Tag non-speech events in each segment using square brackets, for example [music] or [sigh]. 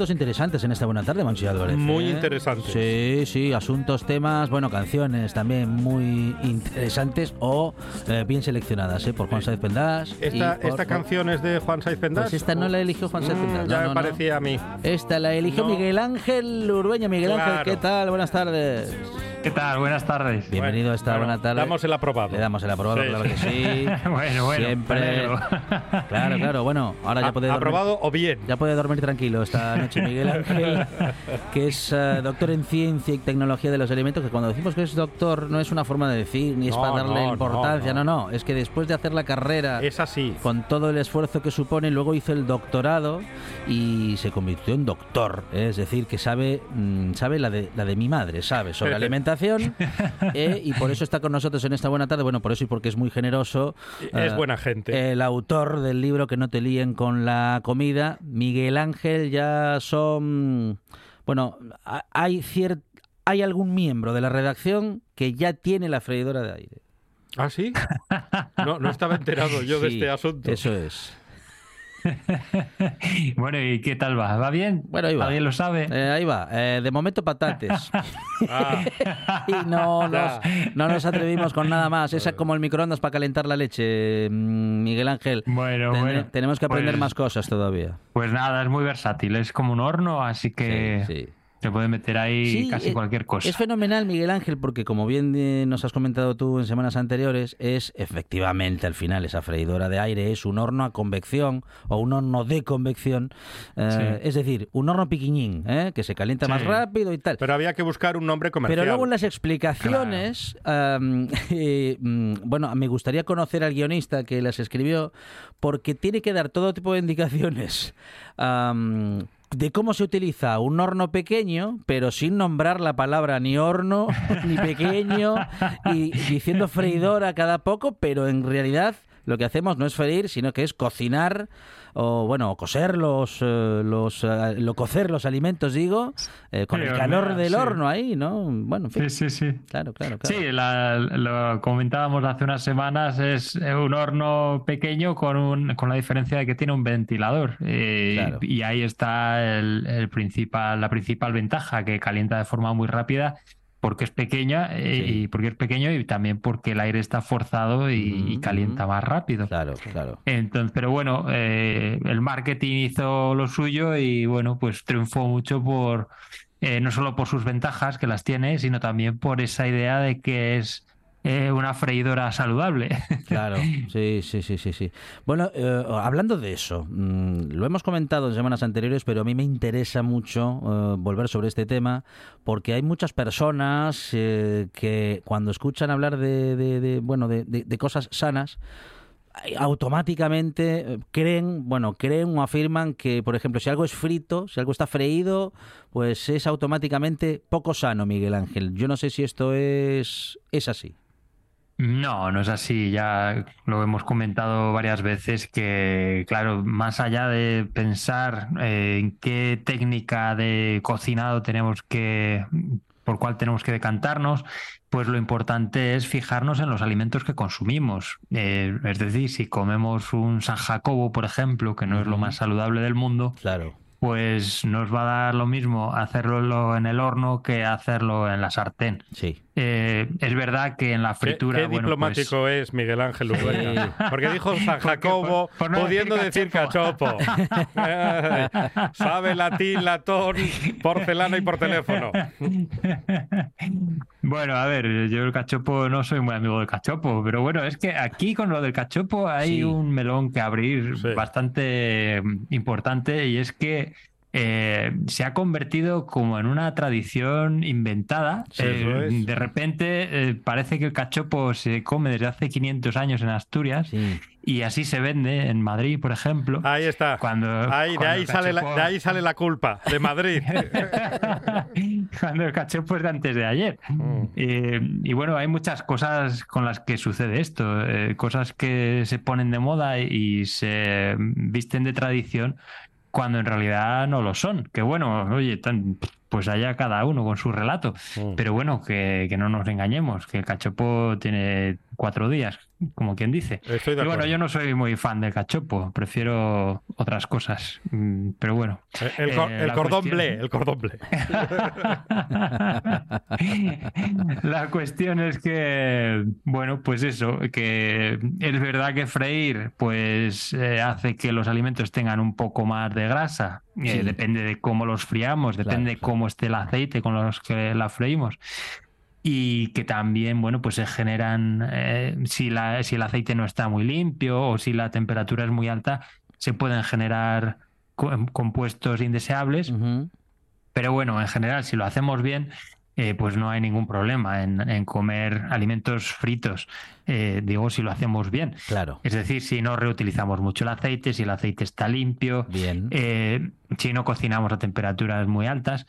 Asuntos interesantes en esta buena tarde, Monchi Álvarez. Muy ¿eh? interesantes. Sí, sí, asuntos, temas, bueno, canciones también muy interesantes o eh, bien seleccionadas, ¿eh? Por Juan Sáez Pendas. Esta, por- esta canción es de Juan Saiz Pendas. Pues esta no la eligió Juan Sáez Mm, Pendas. ya no, me no, no. parecía a mí. Esta la eligió No. Miguel Ángel Urbeña. Miguel Ángel. ¿qué tal? Buenas tardes. ¿Qué tal? Buenas tardes. Bienvenido a esta Bueno, buena tarde. Damos el aprobado. Le damos el aprobado, Sí. claro que sí. [laughs] Bueno, bueno, Siempre. [laughs] Claro, claro. Bueno, ahora ya puede dormir. aprobado o bien. Ya puede dormir tranquilo esta noche Miguel [laughs] Ángel, que es eh, doctor en ciencia y tecnología de los alimentos, que cuando decimos que es doctor no es una forma de decir, ni es No, para darle no, importancia, no, no, no. es que después de hacer la carrera Es así. con todo el esfuerzo que supone, luego hizo el doctorado y se convirtió en doctor, ¿eh? es decir, que sabe, mm, sabe la de, la de mi madre, sabe sobre ¿eh? y por eso está con nosotros en esta buena tarde, bueno, por eso y porque es muy generoso. Es eh, buena gente. el autor del libro Que no te líen con la comida, Miguel Ángel, ya son... Bueno, ha- hay, cier- hay algún miembro de la redacción que ya tiene la freidora de aire. ¿Ah, sí? No, no estaba enterado yo de este asunto. Eso es. [laughs] bueno, ¿y qué tal va? ¿Va bien? Bueno, ahí va. ¿Alguien lo sabe? Eh, ahí va. Eh, de momento patates. [laughs] Ah, [laughs] y no nos, Ya. no nos atrevimos con nada más. Es como el microondas para calentar la leche, mm, Miguel Ángel. Bueno, bueno. Tenemos que aprender Pues- más cosas todavía. Pues nada, es muy versátil. Es como un horno, así que Sí, sí. Se puede meter ahí Sí, casi eh, cualquier cosa. Es fenomenal, Miguel Ángel, porque como bien eh, nos has comentado tú en semanas anteriores, es efectivamente al final esa freidora de aire es un horno a convección o un horno de convección, eh, Sí. es decir, un horno piquiñín, ¿eh? que se calienta más rápido y tal. pero había que buscar un nombre comercial. Pero luego en las explicaciones, [laughs] eh, mm, bueno, me gustaría conocer al guionista que las escribió, porque tiene que dar todo tipo de indicaciones am, de cómo se utiliza un horno pequeño, pero sin nombrar la palabra ni horno, ni pequeño, y diciendo freidora cada poco, pero en realidad lo que hacemos no es freír, sino que es cocinar o bueno, coser los, eh, los eh, lo cocer los alimentos, digo, eh, con Sí, el calor del sí. horno ahí, ¿no? Bueno, en fin, Sí, sí, sí. claro, claro, claro. Sí, la- lo comentábamos hace unas semanas, es un horno pequeño con, un, con la diferencia de que tiene un ventilador. Eh, Claro. Y ahí está el, el principal, la principal ventaja, que calienta de forma muy rápida porque es pequeña eh, Sí. y porque es pequeño y también porque el aire está forzado y, calienta más rápido. Claro, claro. Entonces, pero bueno, eh, el marketing hizo lo suyo y bueno, pues triunfó mucho por eh, no solo por sus ventajas que las tiene, sino también por esa idea de que es eh, una freidora saludable. [laughs] Claro, sí, sí, sí, sí, sí. Bueno, eh, hablando de eso, mm, lo hemos comentado en semanas anteriores, pero a mí me interesa mucho eh, volver sobre este tema porque hay muchas personas que cuando escuchan hablar de, de- bueno, de, cosas sanas, automáticamente creen, bueno, creen o afirman que, por ejemplo, si algo es frito, si algo está freído, pues es automáticamente poco sano, Miguel Ángel. Yo no sé si esto es, es así. No, no es así. Ya lo hemos comentado varias veces que, claro, más allá de pensar eh, en qué técnica de cocinado tenemos que, por cuál tenemos que decantarnos, pues lo importante es fijarnos en los alimentos que consumimos. Eh, es decir, si comemos un San Jacobo, por ejemplo, que no es lo más saludable del mundo, Claro. pues nos va a dar lo mismo hacerlo en el horno que hacerlo en la sartén. Sí. Eh, es verdad que en la fritura. qué bueno, diplomático es Miguel Ángel Urrueta. Porque dijo [laughs] San Jacobo por- por no pudiendo decir decir cachopo. [laughs] Eh, Sabe latín, latón, porcelana y por teléfono. Bueno, a ver, yo el cachopo no soy muy amigo del cachopo, pero bueno, es que aquí con lo del cachopo hay Sí. un melón que abrir Sí. bastante importante y es que eh, se ha convertido como en una tradición inventada. Sí, Eh, es. De repente eh, parece que el cachopo se come desde hace 500 años en Asturias Sí. y así se vende en Madrid, por ejemplo. Ahí está. Cuando, Ahí, de, ahí sale la, de ahí sale la culpa, de Madrid. [laughs] Cuando el cachopo es de antes de ayer. Mm. Y bueno, hay muchas cosas con las que sucede esto, cosas que se ponen de moda y se visten de tradición cuando en realidad no lo son. Que bueno, oye, tan- pues allá cada uno con su relato. Mm. Pero bueno, que, que no nos engañemos, que el cachopo tiene cuatro días, como quien dice. Estoy de Y bueno, yo no soy muy fan del cachopo, prefiero otras cosas. Mm, Pero bueno. El, eh, el la cordón cuestión- blé, el cordón blé. [laughs] La cuestión es que, bueno, pues eso, que es verdad que freír, pues eh, hace que los alimentos tengan un poco más de grasa. Eh, depende de cómo los friamos, depende de cómo esté el aceite con los que la freímos. Y que también, bueno, pues se generan, eh, si, la, si el aceite no está muy limpio o si la temperatura es muy alta, se pueden generar co- compuestos indeseables. Pero bueno, en general, si lo hacemos bien, eh, pues no hay ningún problema en, en comer alimentos fritos. Eh, digo, si lo hacemos bien. Claro. Es decir, si no reutilizamos mucho el aceite, si el aceite está limpio, Bien. eh, si no cocinamos a temperaturas muy altas.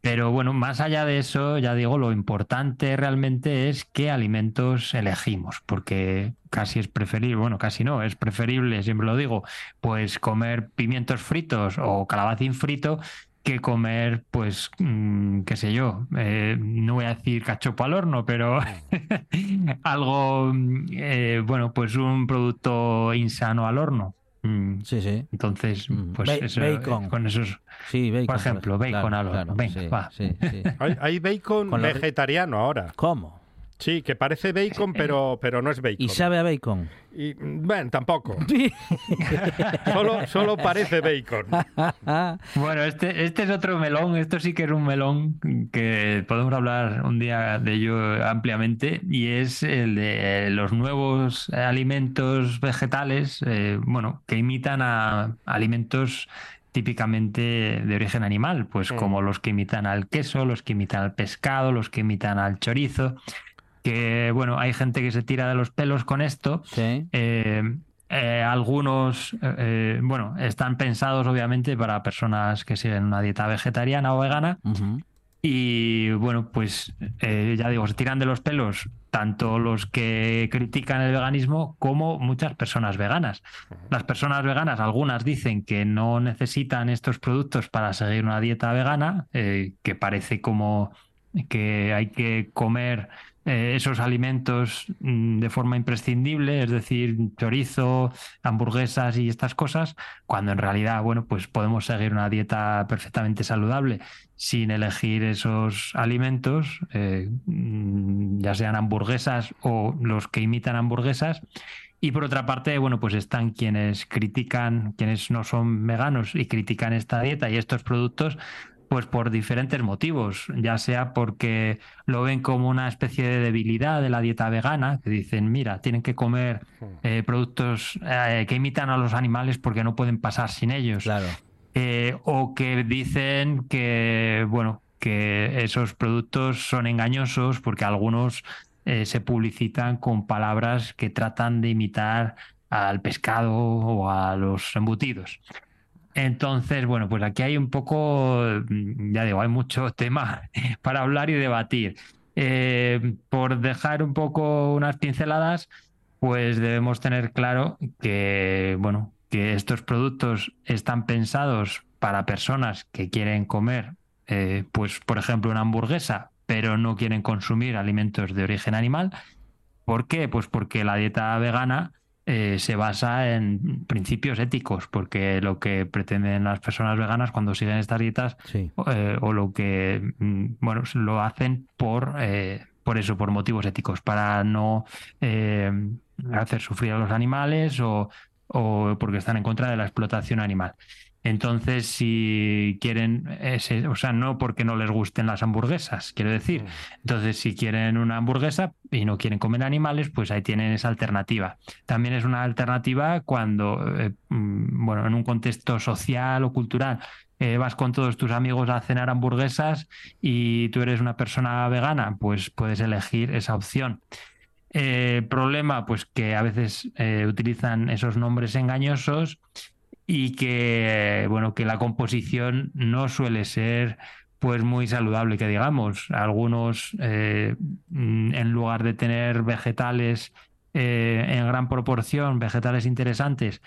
Pero bueno, más allá de eso, ya digo, lo importante realmente es qué alimentos elegimos, porque casi es preferible, bueno, casi no, es preferible, siempre lo digo, pues comer pimientos fritos o calabacín frito que comer, pues, mm, qué sé yo, eh, no voy a decir cachopo al horno, pero [laughs] algo, mm, eh, bueno, pues un producto insano al horno. Mm, Sí, sí. entonces, Mm. pues Ba- eso, bacon. eh, con esos. Sí, bacon. Por ejemplo, bacon Claro, al horno. claro, Venga, sí, va. sí, sí. Hay, hay bacon vegetariano ahora. ¿Cómo? Sí, que parece bacon, pero, pero no es bacon. ¿Y sabe a bacon? Y, bueno, tampoco. [laughs] Solo, solo parece bacon. [laughs] Bueno, este, este es otro melón, esto sí que es un melón que podemos hablar un día de ello ampliamente y es el de los nuevos alimentos vegetales, eh, bueno, que imitan a alimentos típicamente de origen animal, pues Mm. como los que imitan al queso, los que imitan al pescado, los que imitan al chorizo, que bueno, hay gente que se tira de los pelos con esto. Sí. Eh, eh, algunos, eh, bueno, están pensados obviamente para personas que siguen una dieta vegetariana o vegana y bueno, pues eh, ya digo, se tiran de los pelos tanto los que critican el veganismo como muchas personas veganas. Las personas veganas, algunas dicen que no necesitan estos productos para seguir una dieta vegana, eh, que parece como que hay que comer eh, esos alimentos mm, de forma imprescindible, es decir, chorizo, hamburguesas y estas cosas, cuando en realidad, bueno, pues podemos seguir una dieta perfectamente saludable sin elegir esos alimentos, eh, mm, ya sean hamburguesas o los que imitan hamburguesas. Y por otra parte, bueno, pues están quienes critican, quienes no son veganos y critican esta dieta y estos productos, pues por diferentes motivos, ya sea porque lo ven como una especie de debilidad de la dieta vegana, que dicen, mira, tienen que comer eh, productos eh, que imitan a los animales porque no pueden pasar sin ellos. Claro. Eh, o que dicen que, bueno, que esos productos son engañosos porque algunos se publicitan con palabras que tratan de imitar al pescado o a los embutidos. Entonces, bueno, pues aquí hay un poco, mm, ya digo, hay mucho [laughs] tema para hablar y debatir. Eh, por dejar un poco unas pinceladas, pues debemos tener claro que, bueno, que estos productos están pensados para personas que quieren comer, eh, pues, por ejemplo, una hamburguesa, pero no quieren consumir alimentos de origen animal. ¿Por qué? Pues porque la dieta vegana eh, se basa en principios éticos, porque lo que pretenden las personas veganas cuando siguen estas dietas Sí. eh, o lo que mm, bueno lo hacen por eh, por eso por motivos éticos para no eh, hacer sufrir a los animales o, o porque están en contra de la explotación animal entonces si quieren ese, o sea no porque no les gusten las hamburguesas quiero decir. Entonces si quieren una hamburguesa y no quieren comer animales pues ahí tienen esa alternativa. También es una alternativa cuando eh, mm, bueno en un contexto social o cultural eh, vas con todos tus amigos a cenar hamburguesas y tú eres una persona vegana, pues puedes elegir esa opción. Eh, problema, pues que a veces eh, utilizan esos nombres engañosos y que, bueno, que la composición no suele ser pues muy saludable, que digamos. Algunos, eh, mm, en lugar de tener vegetales eh, en gran proporción, vegetales interesantes,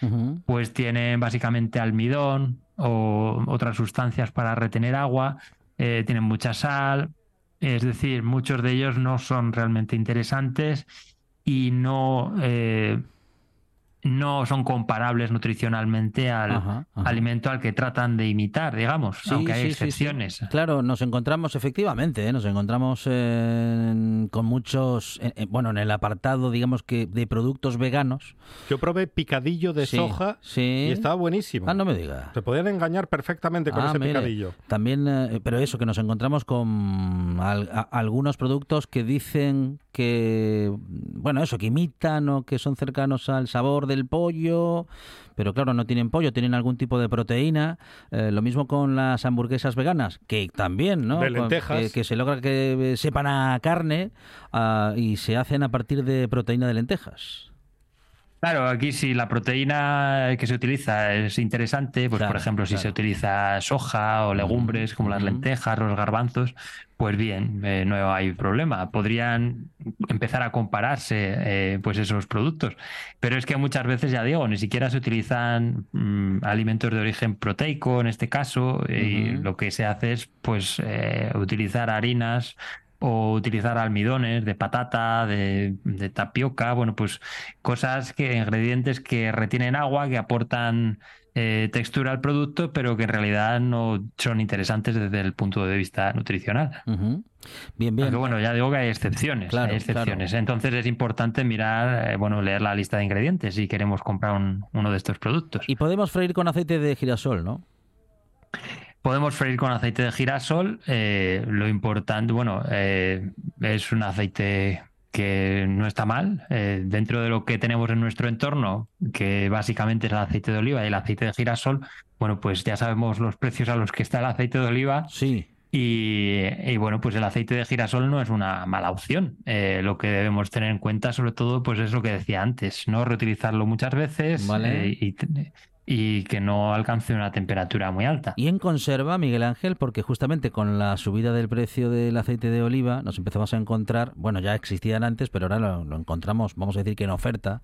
pues tienen básicamente almidón o otras sustancias para retener agua, eh, tienen mucha sal, es decir, muchos de ellos no son realmente interesantes y no, eh, no son comparables nutricionalmente al Ajá, ajá. alimento al que tratan de imitar, digamos, Sí, aunque hay sí, sí, sí. excepciones. Claro, nos encontramos efectivamente, ¿eh? nos encontramos en- con muchos, eh, eh, bueno, en el apartado, digamos que de productos veganos. Yo probé picadillo de Sí, soja sí. y estaba buenísimo. Ah, no me diga. Te podían engañar perfectamente con Ah, ese mire. picadillo. También, eh, pero eso, que nos encontramos con al- a- algunos productos que dicen que, bueno, eso, que imitan o que son cercanos al sabor del pollo, pero claro, no tienen pollo, tienen algún tipo de proteína. Eh, lo mismo con las hamburguesas veganas, que también, ¿no? De lentejas. Que, que se logra que sepan a carne ah, y se hacen a partir de proteína de lentejas. Claro, aquí si la proteína que se utiliza es interesante, pues Claro, por ejemplo, si claro. se utiliza soja o legumbres como las lentejas, los garbanzos, pues bien, eh, no hay problema. Podrían empezar a compararse eh, pues esos productos. Pero es que muchas veces, ya digo, ni siquiera se utilizan mm, alimentos de origen proteico en este caso, y Ujú. lo que se hace es pues eh, utilizar harinas o utilizar almidones de patata, de, de tapioca, bueno, pues cosas que, ingredientes que retienen agua, que aportan eh, textura al producto, pero que en realidad no son interesantes desde el punto de vista nutricional. Ujú. Bien, bien. Aunque bueno, ya digo que hay excepciones, Claro, hay excepciones. claro. Entonces es importante mirar, eh, bueno, leer la lista de ingredientes si queremos comprar un- uno de estos productos. Y podemos freír con aceite de girasol, ¿no? Podemos freír con aceite de girasol. eh, lo importante, bueno, eh, es un aceite que no está mal. eh, dentro de lo que tenemos en nuestro entorno, que básicamente es el aceite de oliva y el aceite de girasol, bueno, pues ya sabemos los precios a los que está el aceite de oliva. Sí. Y, y, bueno, pues el aceite de girasol no es una mala opción. Eh, lo que debemos tener en cuenta, sobre todo, pues es lo que decía antes, no reutilizarlo muchas veces Vale. eh, y, y que no alcance una temperatura muy alta. Y en conserva, Miguel Ángel, porque justamente con la subida del precio del aceite de oliva nos empezamos a encontrar, bueno, ya existían antes, pero ahora lo, encontramos, vamos a decir que en oferta,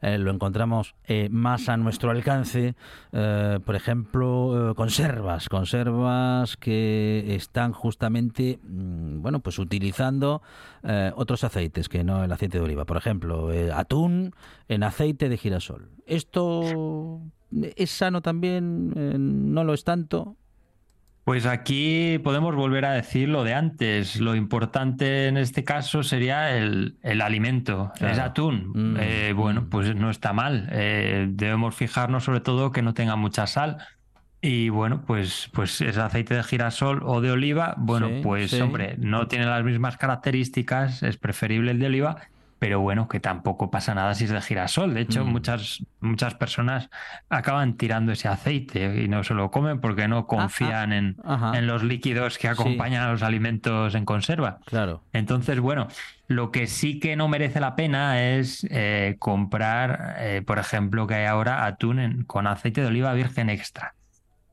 eh, lo encontramos eh, más a nuestro alcance, eh, por ejemplo, conservas, conservas que están justamente, mm, bueno, pues utilizando otros aceites que no el aceite de oliva. Por ejemplo, atún en aceite de girasol. ¿Esto es sano también? Eh, ¿No lo es tanto? Pues aquí podemos volver a decir lo de antes. Lo importante en este caso sería el, el alimento, Claro. es atún. Mm, Eh, bueno, mm. pues no está mal. Eh, debemos fijarnos sobre todo que no tenga mucha sal. Y bueno, pues, pues es aceite de girasol o de oliva. Bueno, Sí, pues sí. hombre, no tiene las mismas características, es preferible el de oliva, pero bueno, que tampoco pasa nada si es de girasol. De hecho, Mm. muchas, muchas personas acaban tirando ese aceite y no se lo comen porque no confían en, Ajá, en los líquidos que acompañan a los alimentos en conserva. claro. Entonces, bueno, lo que sí que no merece la pena es eh, comprar, eh, por ejemplo, que hay ahora atún en- con aceite de oliva virgen extra.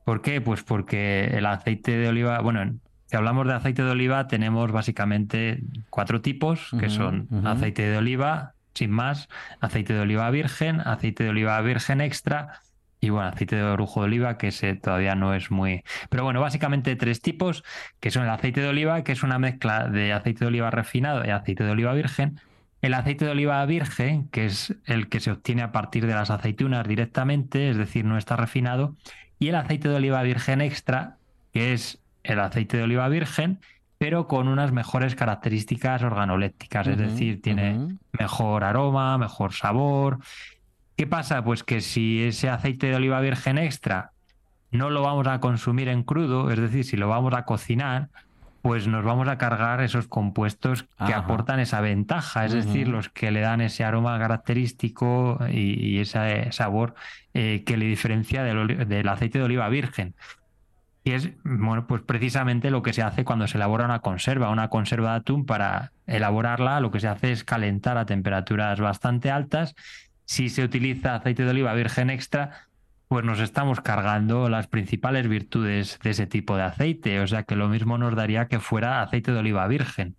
¿Por qué? Pues porque el aceite de oliva, bueno, si hablamos de aceite de oliva, tenemos básicamente cuatro tipos, que son aceite de oliva, sin más, aceite de oliva virgen, aceite de oliva virgen extra y bueno, aceite de orujo de oliva, que ese todavía no es muy... Pero bueno, básicamente tres tipos, que son el aceite de oliva, que es una mezcla de aceite de oliva refinado y aceite de oliva virgen, El aceite de oliva virgen, que es el que se obtiene a partir de las aceitunas directamente, es decir, no está refinado, y el aceite de oliva virgen extra, que es el aceite de oliva virgen, pero con unas mejores características organolépticas, es decir, tiene mejor aroma, mejor sabor. ¿Qué pasa? Pues que si ese aceite de oliva virgen extra no lo vamos a consumir en crudo, es decir, si lo vamos a cocinar, pues nos vamos a cargar esos compuestos que Ajá. aportan esa ventaja, es decir, los que le dan ese aroma característico y, y ese sabor eh, que le diferencia del aceite de oliva virgen. Y es, bueno, pues precisamente lo que se hace cuando se elabora una conserva. Una conserva de atún, para elaborarla, lo que se hace es calentar a temperaturas bastante altas. Si se utiliza aceite de oliva virgen extra, pues nos estamos cargando las principales virtudes de ese tipo de aceite. O sea que lo mismo nos daría que fuera aceite de oliva virgen.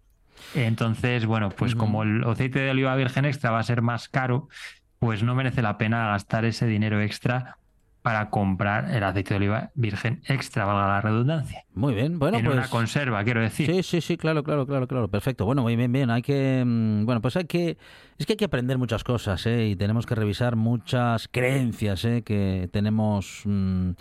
Entonces, bueno, pues como el aceite de oliva virgen extra va a ser más caro, pues no merece la pena gastar ese dinero extra para comprar el aceite de oliva virgen extra, valga la redundancia. Muy bien, bueno, en pues... una conserva, quiero decir. Sí, sí, sí, claro, claro, claro, claro, perfecto. Bueno, muy bien, bien. Hay que, mm, bueno, pues hay que, es que hay que aprender muchas cosas, ¿eh? Y tenemos que revisar muchas creencias, ¿eh? Que tenemos mm,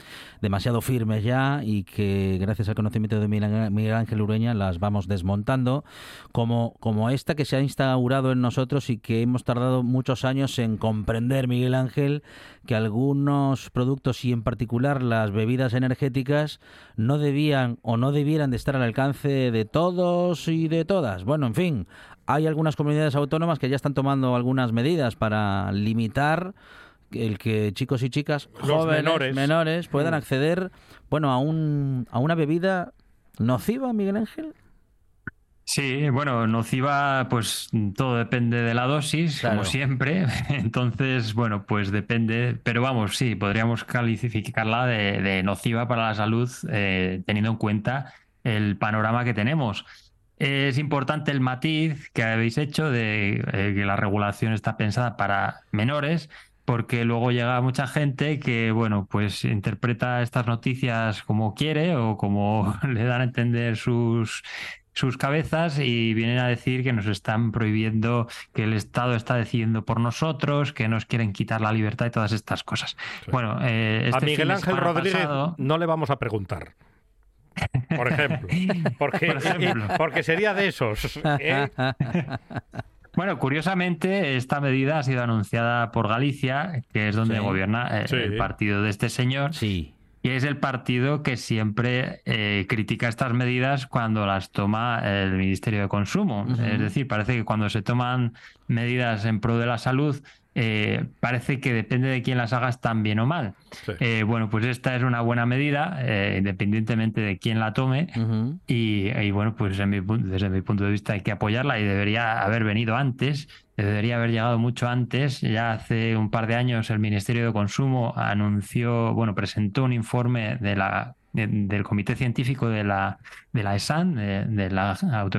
demasiado firmes ya y que gracias al conocimiento de Miguel Miguel Ángel Ureña las vamos desmontando, como, como esta que se ha instaurado en nosotros y que hemos tardado muchos años en comprender, Miguel Ángel, que algunos productos y en particular las bebidas energéticas no debían o no debieran de estar al alcance de todos y de todas. Bueno, en fin, hay algunas comunidades autónomas que ya están tomando algunas medidas para limitar el que chicos y chicas jóvenes menores. menores puedan Mm. acceder, bueno, a un a una bebida nociva, Miguel Ángel. Sí, bueno, nociva, pues todo depende de la dosis, Claro. como siempre. [laughs] Entonces, bueno, pues depende. Pero vamos, sí, podríamos calificarla de, de nociva para la salud, eh, teniendo en cuenta el panorama que tenemos. Es importante el matiz que habéis hecho de eh, que la regulación está pensada para menores, porque luego llega mucha gente que, bueno, pues interpreta estas noticias como quiere o como [laughs] le dan a entender sus, sus cabezas y vienen a decir que nos están prohibiendo, que el Estado está decidiendo por nosotros, que nos quieren quitar la libertad y todas estas cosas. Bueno, eh, este a Miguel Ángel Rodríguez pasado- no le vamos a preguntar. Por ejemplo. [laughs] Porque, Por ejemplo. [laughs] porque sería de esos. ¿eh? [laughs] Bueno, curiosamente, esta medida ha sido anunciada por Galicia, que es donde Sí. gobierna eh, Sí. el partido de este señor, Sí. Y es el partido que siempre eh, critica estas medidas cuando las toma el Ministerio de Consumo. Es decir, parece que cuando se toman medidas en pro de la salud, eh, parece que depende de quién las haga, están bien o mal. Sí. Eh, bueno, pues esta es una buena medida, eh, independientemente de quién la tome. Y, y bueno, pues en mi desde mi punto de vista hay que apoyarla y debería haber venido antes, debería haber llegado mucho antes. Ya hace un par de años el Ministerio de Consumo anunció, bueno, presentó un informe del Comité Científico de la, de la ESAN, de, la,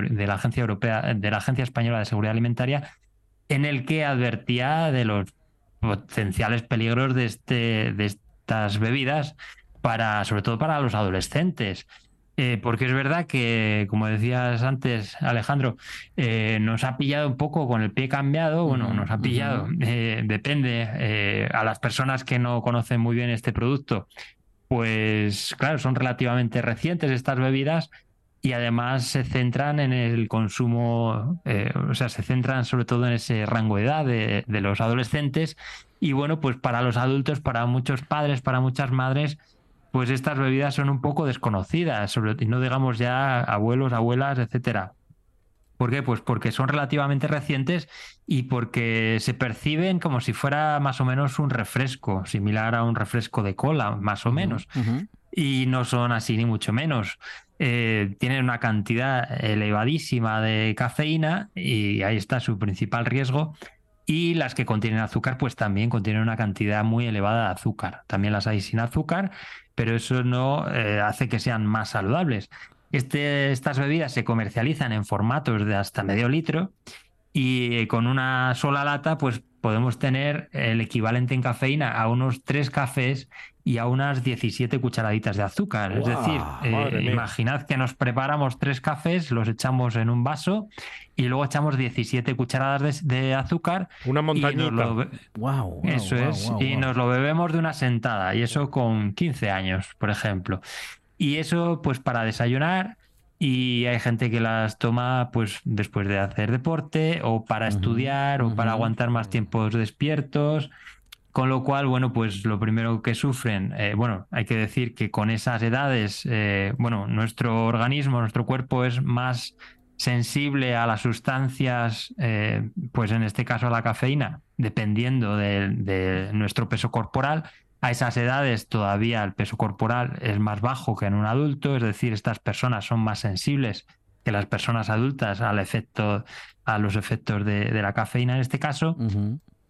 de la Agencia Europea, de la Agencia Española de Seguridad Alimentaria, en el que advertía de los potenciales peligros de, este, de estas bebidas para, sobre todo para los adolescentes. Eh, porque es verdad que, como decías antes, Alejandro, eh, nos ha pillado un poco con el pie cambiado. Bueno, nos ha pillado, eh, depende. a las personas que no conocen muy bien este producto, pues claro, son relativamente recientes estas bebidas y además se centran en el consumo, o sea, se centran sobre todo en ese rango de edad de, de los adolescentes. Y bueno, pues para los adultos, para muchos padres, para muchas madres, pues estas bebidas son un poco desconocidas, sobre, y no digamos ya abuelos, abuelas, etcétera. ¿Por qué? Pues porque son relativamente recientes y porque se perciben como si fuera más o menos un refresco, similar a un refresco de cola, más o menos. Y no son así, ni mucho menos. Eh, tienen una cantidad elevadísima de cafeína y ahí está su principal riesgo. Y las que contienen azúcar, pues también contienen una cantidad muy elevada de azúcar. También las hay sin azúcar, pero eso no eh, hace que sean más saludables. Este, estas bebidas se comercializan en formatos de hasta medio litro y con una sola lata, pues podemos tener el equivalente en cafeína a unos tres cafés y a unas 17 cucharaditas de azúcar. es decir, eh, imaginad que nos preparamos tres cafés, los echamos en un vaso y luego echamos 17 cucharadas de, de azúcar. Una montañita. lo Wow, eso es, y nos lo bebemos de una sentada, y eso con 15 años, por ejemplo. Y eso, pues para desayunar, y hay gente que las toma, pues después de hacer deporte, o para estudiar, o para aguantar más tiempos despiertos. Con lo cual, bueno, pues lo primero que sufren, eh, bueno, hay que decir que con esas edades, eh, bueno, nuestro organismo, nuestro cuerpo es más sensible a las sustancias, eh, pues en este caso a la cafeína, dependiendo de, de nuestro peso corporal. A esas edades todavía el peso corporal es más bajo que en un adulto, es decir, estas personas son más sensibles que las personas adultas al efecto, a los efectos de, de la cafeína en este caso.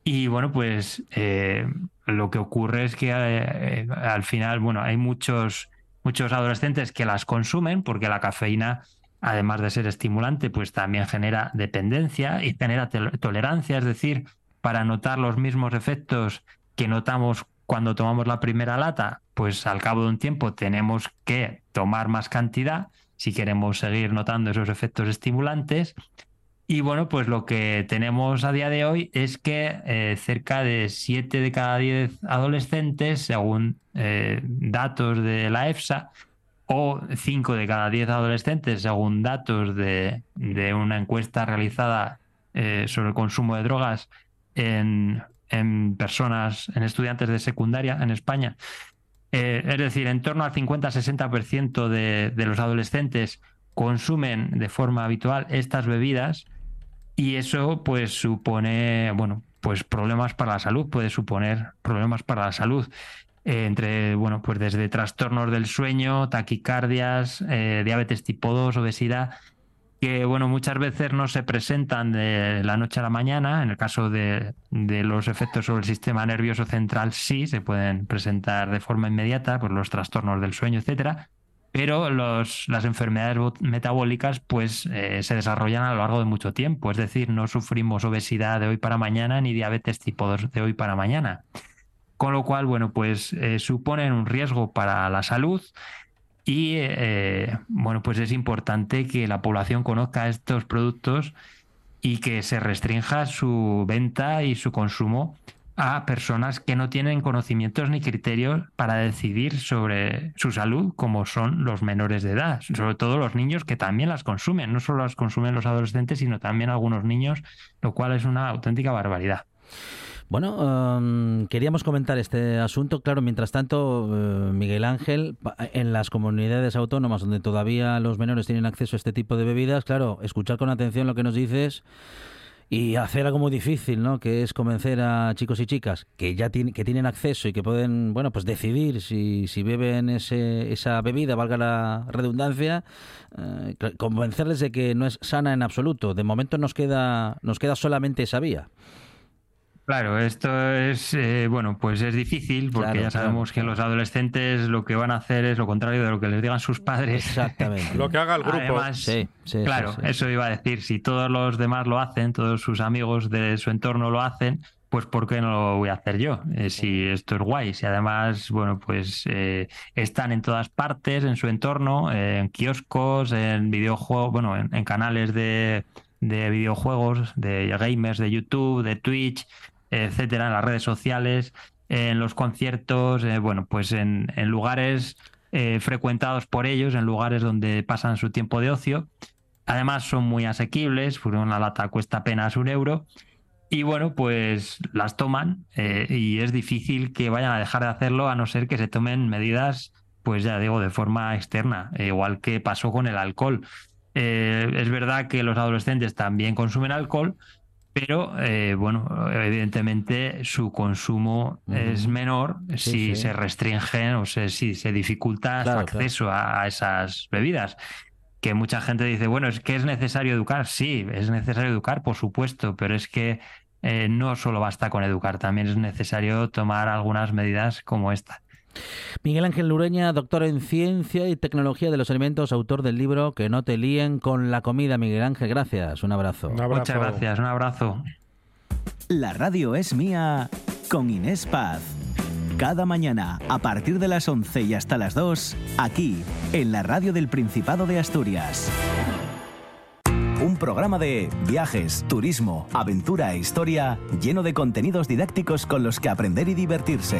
Y bueno, pues eh, lo que ocurre es que eh, al final, bueno, hay muchos, muchos adolescentes que las consumen porque la cafeína, además de ser estimulante, pues también genera dependencia y genera tolerancia, es decir, para notar los mismos efectos que notamos cuando tomamos la primera lata, pues al cabo de un tiempo tenemos que tomar más cantidad si queremos seguir notando esos efectos estimulantes. Y bueno, pues lo que tenemos a día de hoy es que eh, cerca de 7 de cada 10 adolescentes, según eh, datos de la EFSA, o 5 de cada 10 adolescentes, según datos de, de una encuesta realizada eh, sobre el consumo de drogas en, en personas, en estudiantes de secundaria en España. Eh, es decir, en torno al 50-60% de, los adolescentes consumen de forma habitual estas bebidas y eso pues supone, bueno, pues problemas para la salud, puede suponer problemas para la salud. eh, entre, bueno, pues desde trastornos del sueño, taquicardias, eh, diabetes tipo 2, obesidad, que, bueno, muchas veces no se presentan de la noche a la mañana. En el caso de, de los efectos sobre el sistema nervioso central, sí, se pueden presentar de forma inmediata, pues los trastornos del sueño, etcétera. Pero los, las enfermedades metabólicas, pues, eh, se desarrollan a lo largo de mucho tiempo. Es decir, no sufrimos obesidad de hoy para mañana ni diabetes tipo 2 de hoy para mañana. Con lo cual, bueno, pues eh, suponen un riesgo para la salud y, eh, bueno, pues es importante que la población conozca estos productos y que se restrinja su venta y su consumo a personas que no tienen conocimientos ni criterios para decidir sobre su salud, como son los menores de edad, sobre todo los niños que también las consumen, no solo las consumen los adolescentes, sino también algunos niños, lo cual es una auténtica barbaridad. Bueno, em, queríamos comentar este asunto. Claro, mientras tanto, eh, Miguel Ángel, en las comunidades autónomas donde todavía los menores tienen acceso a este tipo de bebidas, claro, escuchar con atención lo que nos dices y hacer algo muy difícil, ¿no? Que es convencer a chicos y chicas que ya tienen, que tienen acceso y que pueden, bueno, pues decidir si, si beben ese, esa bebida, valga la redundancia, eh, convencerles de que no es sana en absoluto. De momento nos queda, nos queda solamente esa vía. Claro, esto es, eh, bueno, pues es difícil porque Claro, ya sabemos claro, que los adolescentes lo que van a hacer es lo contrario de lo que les digan sus padres. Exactamente. Lo que haga el grupo. Además, Sí, sí, sí, claro, sí. eso iba a decir, si todos los demás lo hacen, todos sus amigos de su entorno lo hacen, pues ¿por qué no lo voy a hacer yo? Eh, si esto es guay, si además, bueno, pues eh, están en todas partes, en su entorno, eh, en kioscos, en videojuegos, bueno, en, en canales de, de videojuegos, de gamers, de YouTube, de Twitch, etcétera, en las redes sociales, en los conciertos, eh, bueno, pues en, en lugares eh, frecuentados por ellos, en lugares donde pasan su tiempo de ocio. Además son muy asequibles, porque una lata cuesta apenas un euro. Y bueno, pues las toman eh, y es difícil que vayan a dejar de hacerlo a no ser que se tomen medidas, pues ya digo, de forma externa, igual que pasó con el alcohol. Es verdad que los adolescentes también consumen alcohol, pero eh, bueno, evidentemente su consumo es menor Sí, si sí. se restringen o se, si se dificulta Claro, su acceso a, a esas bebidas. Que mucha gente dice, bueno, es que es necesario educar. Sí, es necesario educar, por supuesto, pero es que eh, no solo basta con educar, también es necesario tomar algunas medidas como esta. Miguel Ángel Lureña, doctor en Ciencia y Tecnología de los Alimentos, autor del libro Que no te líen con la comida. Miguel Ángel, gracias. Un abrazo. Un abrazo. Muchas gracias, un abrazo. La radio es mía con Inés Paz. Cada mañana, a partir de las 11 y hasta las 2, aquí, en la radio del Principado de Asturias. Un programa de viajes, turismo, aventura e historia lleno de contenidos didácticos con los que aprender y divertirse.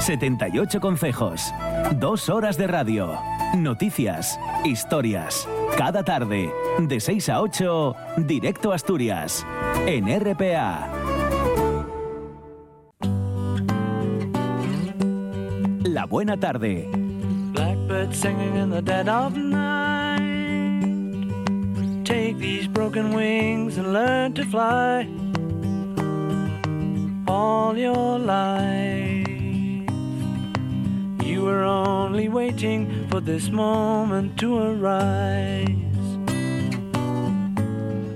78 consejos. Dos horas de radio. Noticias. Historias. Cada tarde. De 6 a 8. Directo a Asturias. En RPA. La buena tarde. Blackbird singing in the dead of night. Take these broken wings and learn to fly. All your life, were only waiting for this moment to arise.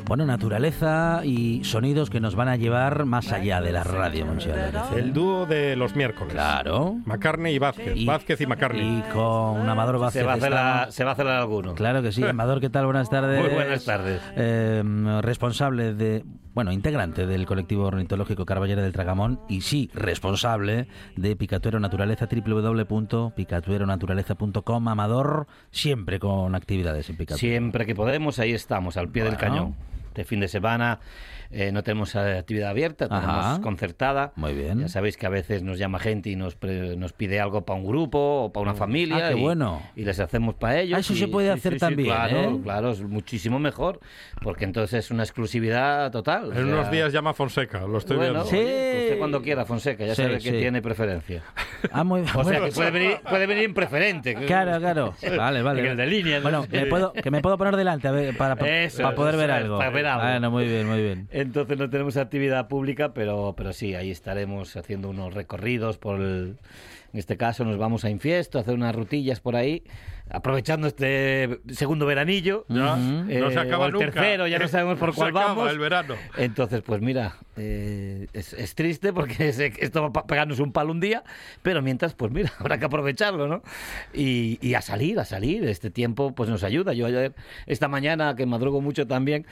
Bueno, naturaleza y sonidos que nos van a llevar más allá de la radio, ¿eh? El dúo de los miércoles. Claro. McCartney y Vázquez. Y- Vázquez y McCartney. Y con Amador Vázquez. Se va, a hacer la- se va a hacer alguno. Claro que sí. Amador, ¿qué tal? Buenas tardes. Muy buenas tardes. Eh, responsable de, bueno, integrante del colectivo ornitológico Carballera del Tragamón y sí, responsable de Picatuero Naturaleza, www.picatueronaturaleza.com. Amador, siempre con actividades en Picatuero. Siempre que podemos, ahí estamos, al pie del cañón. Este fin de semana eh, no tenemos actividad abierta, tenemos Ajá. concertada. Muy bien. Ya sabéis que a veces nos llama gente y nos, pre- nos pide algo para un grupo o para una familia. Ah, qué y, bueno. Y les hacemos para ellos. Ah, eso y- se puede hacer también, Claro, ¿eh? claro, es muchísimo mejor, porque entonces es una exclusividad total. o En sea, unos días llama Fonseca, lo estoy bueno, viendo. Sí. usted cuando quiera, Fonseca, ya Sí, sabe que sí. tiene preferencia. Ah, muy [laughs] O sea, bueno. que puede venir, puede venir en preferente. Claro, claro. [laughs] Vale, vale. En el de línea, ¿no? Bueno, me puedo, que me puedo poner delante a ver, para, para Eso, poder ver eso algo. para ver Bueno, muy bien, muy bien. Entonces no tenemos actividad pública, pero, pero sí, ahí estaremos haciendo unos recorridos por el... En este caso nos vamos a Infiesto, a hacer unas rutillas por ahí, aprovechando este segundo veranillo. Ya, Eh, no se acaba o el nunca. tercero, ya no sabemos por No [laughs] se cuál acaba vamos. el verano. Entonces, pues mira, eh, es, es triste porque [laughs] que esto va a pegarnos un palo un día, pero mientras, pues mira, [laughs] habrá que aprovecharlo, ¿no? Y, y a salir, a salir. Este tiempo, pues nos ayuda. Yo ayer, esta mañana, que madrugo mucho también,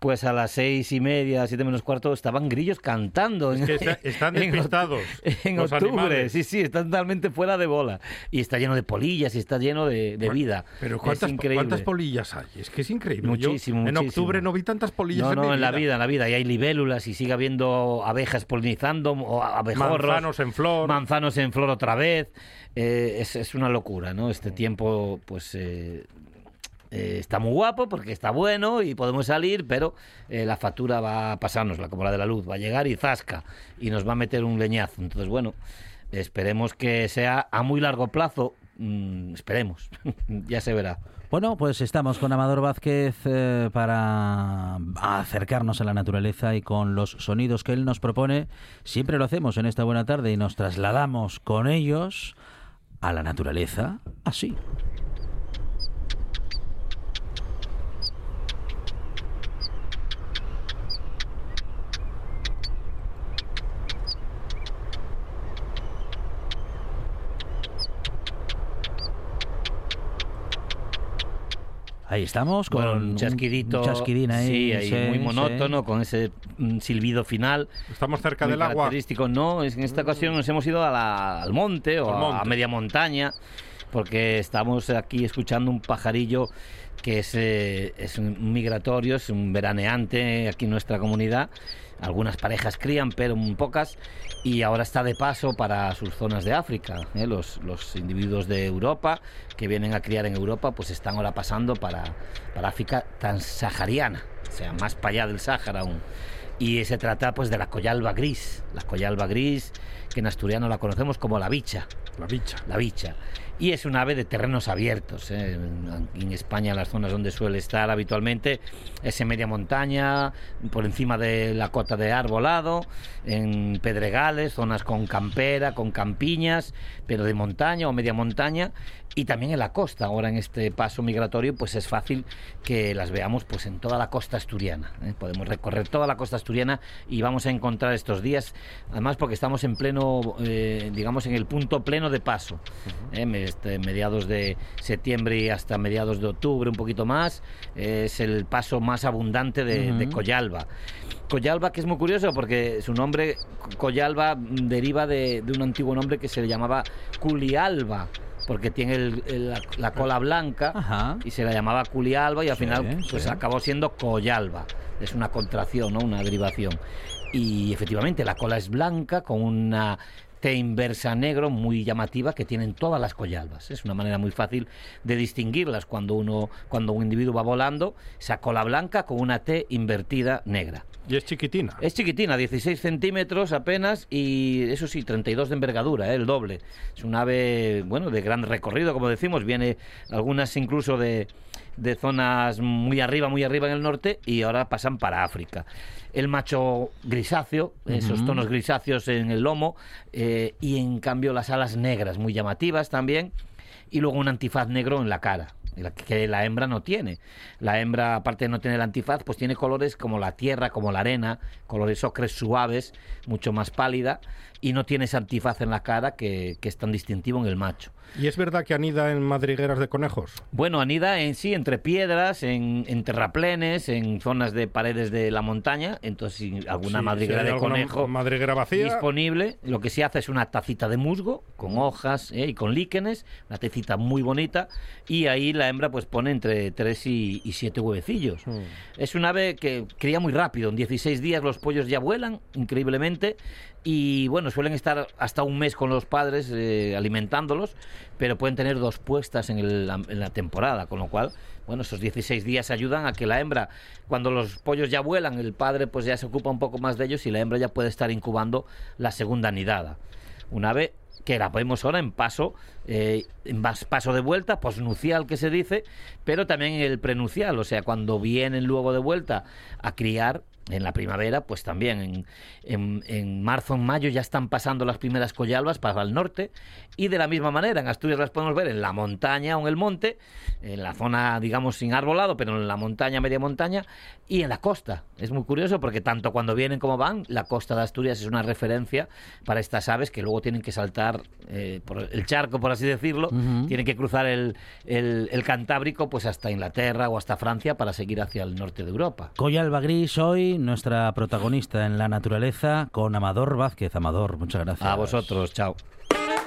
pues a las seis y media, siete menos cuarto, estaban grillos cantando. Es que está- están en despistados En los octubre, animales. sí, sí, están totalmente fuera de bola. Y está lleno de polillas y está lleno de, de vida. Pero Es ¿cuántas, increíble. ¿cuántas polillas hay? Es que es increíble. Muchísimo, Yo en muchísimo. octubre no vi tantas polillas No, en no, mi en la vida, en la vida. Y hay libélulas y sigue habiendo abejas polinizando, o abejorros. Manzanos en flor. Manzanos en flor otra vez. Eh, es, es una locura, ¿no? Este tiempo, pues. eh, eh, está muy guapo porque está bueno y podemos salir, pero eh, la factura va a pasárnosla, como la de la luz, va a llegar y zasca, y nos va a meter un leñazo. Entonces, bueno, esperemos que sea a muy largo plazo. Mm, esperemos, [laughs] ya se verá. Bueno, pues estamos con Amador Vázquez eh, para acercarnos a la naturaleza y con los sonidos que él nos propone. Siempre lo hacemos en esta buena tarde y nos trasladamos con ellos a la naturaleza así. Ahí estamos con Con un chasquidito. un chasquidín ahí, sí, ahí sí, muy sí. monótono, con ese mm, silbido final. Estamos cerca muy del agua. característico. No, es que en esta ocasión nos hemos ido a la- al monte o monte. a media montaña, porque estamos aquí escuchando un pajarillo que es, eh, es un migratorio, es un veraneante aquí en nuestra comunidad. Algunas parejas crían, pero muy pocas, y ahora está de paso para sus zonas de África. ¿eh? Los, los individuos de Europa que vienen a criar en Europa, pues están ahora pasando para, para África transahariana, o sea, más para allá del Sáhara aún. y se trata pues de la collalba gris, la collalba gris que en asturiano la conocemos como la bicha, La bicha. la bicha. Y es un ave de terrenos abiertos. ¿eh? En, en España, las zonas donde suele estar habitualmente es en media montaña, por encima de la cota de arbolado, en pedregales, zonas con campera, con campiñas, pero de montaña o media montaña, y también en la costa. Ahora en este paso migratorio, pues es fácil que las veamos pues en toda la costa asturiana. ¿eh? Podemos recorrer toda la costa asturiana y vamos a encontrar estos días, además porque estamos en pleno, eh, digamos, en el punto pleno de paso. Me- este, mediados de septiembre y hasta mediados de octubre, un poquito más, es el paso más abundante de, de Collalba. Collalba, que es muy curioso porque su nombre, Collalba, deriva de, de un antiguo nombre que se le llamaba Culialba, porque tiene el- el- la, la cola blanca Ajá. y se la llamaba Culialba y al Sí, final pues sí. acabó siendo Collalba. Es una contracción, ¿no? una derivación. Y efectivamente la cola es blanca con una Inversa negro muy llamativa que tienen todas las collalbas. Es una manera muy fácil de distinguirlas cuando uno cuando un individuo va volando, esa cola blanca con una T invertida negra. Y es chiquitina. Es chiquitina, 16 centímetros apenas y eso sí, 32 de envergadura, ¿eh? el doble. Es un ave, bueno, de gran recorrido, como decimos, viene algunas incluso de, de zonas muy arriba, muy arriba en el norte y ahora pasan para África. El macho grisáceo, esos tonos grisáceos en el lomo eh, y en cambio las alas negras, muy llamativas también y luego un antifaz negro en la cara, que la hembra no tiene. La hembra, aparte de no tener antifaz, pues tiene colores como la tierra, como la arena, colores ocres suaves, mucho más pálida, y no tiene ese antifaz en la cara que, que es tan distintivo en el macho. ¿Y es verdad que anida en madrigueras de conejos? Bueno, anida en sí entre piedras, en, en terraplenes, en zonas de paredes de la montaña, entonces si alguna Sí, madriguera si de conejo madriguera vacía. disponible, lo que se hace es una tacita de musgo con hojas ¿eh? y con líquenes, una tacita muy bonita, y ahí la hembra pues pone entre 3 y, 7 huevecillos. Es un ave que cría muy rápido, en 16 días los pollos ya vuelan, increíblemente, y bueno, suelen estar hasta un mes con los padres eh, alimentándolos, pero pueden tener dos puestas en, el- en la temporada, con lo cual, bueno, esos 16 días ayudan a que la hembra, cuando los pollos ya vuelan, el padre pues ya se ocupa un poco más de ellos y la hembra ya puede estar incubando la segunda nidada. Un ave que la vemos ahora en paso, eh, en más paso de vuelta, posnucial que se dice, pero también en el prenucial, o sea, cuando vienen luego de vuelta a criar en la primavera, pues también en, en- en marzo, en mayo ya están pasando las primeras collalbas para el norte y de la misma manera en Asturias las podemos ver en la montaña o en el monte, en la zona digamos sin arbolado, pero en la montaña, media montaña y en la costa. Es muy curioso porque tanto cuando vienen como van, la costa de Asturias es una referencia para estas aves que luego tienen que saltar eh, por el charco, por así decirlo, tienen que cruzar el, el- el Cantábrico pues hasta Inglaterra o hasta Francia para seguir hacia el norte de Europa. Coyalba Gris, hoy nuestra protagonista en la naturaleza con Amador Vázquez. Amador, muchas gracias. A vosotros, chao.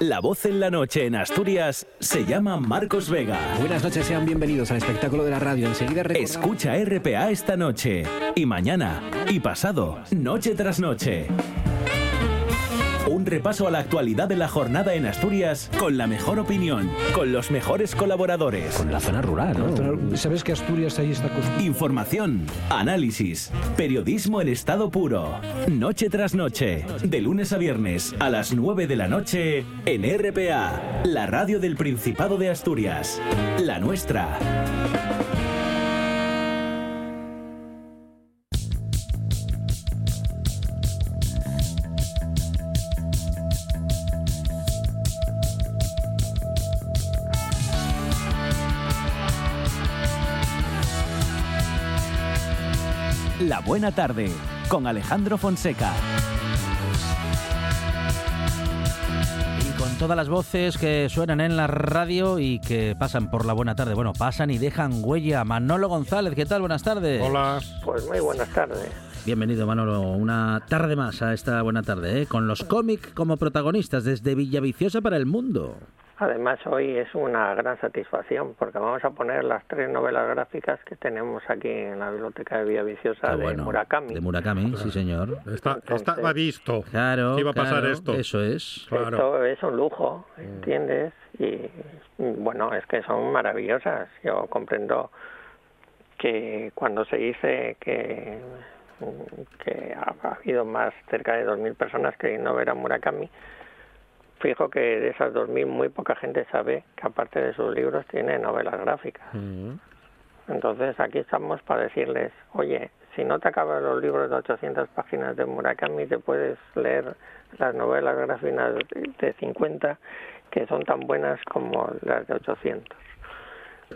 La voz en la noche en Asturias se llama Marcos Vega. Buenas noches, sean bienvenidos al espectáculo de la radio. Enseguida recordamos- Escucha RPA esta noche y mañana y pasado, noche tras noche. Un repaso a la actualidad de la jornada en Asturias con la mejor opinión, con los mejores colaboradores. Con la zona rural, ¿no? ¿Sabes que Asturias ahí está construida? Información, análisis, periodismo en estado puro. Noche tras noche, de lunes a viernes a las 9 de la noche en RPA, la radio del Principado de Asturias. La nuestra. Buena tarde con Alejandro Fonseca. Y con todas las voces que suenan en la radio y que pasan por la buena tarde. Bueno, pasan y dejan huella. Manolo González, ¿qué tal? Buenas tardes. Hola. Pues muy buenas tardes. Bienvenido, Manolo. Una tarde más a esta buena tarde, ¿eh? con los cómics como protagonistas desde Villaviciosa para el mundo. Además, hoy es una gran satisfacción porque vamos a poner las tres novelas gráficas que tenemos aquí en la biblioteca de Villaviciosa de bueno. Murakami. De Murakami, sí, señor. Está, Entonces- estaba visto Claro. que iba a pasar claro, esto. Eso es. Claro. Esto es un lujo, ¿entiendes? Y bueno, es que son maravillosas. Yo comprendo que cuando se dice que ha habido más cerca de 2.000 personas queriendo ver a Murakami, fijo que de esas 2.000 muy poca gente sabe que aparte de sus libros tiene novelas gráficas. Entonces aquí estamos para decirles, oye, si no te acabas los libros de 800 páginas de Murakami, te puedes leer las novelas gráficas de 50 que son tan buenas como las de 800.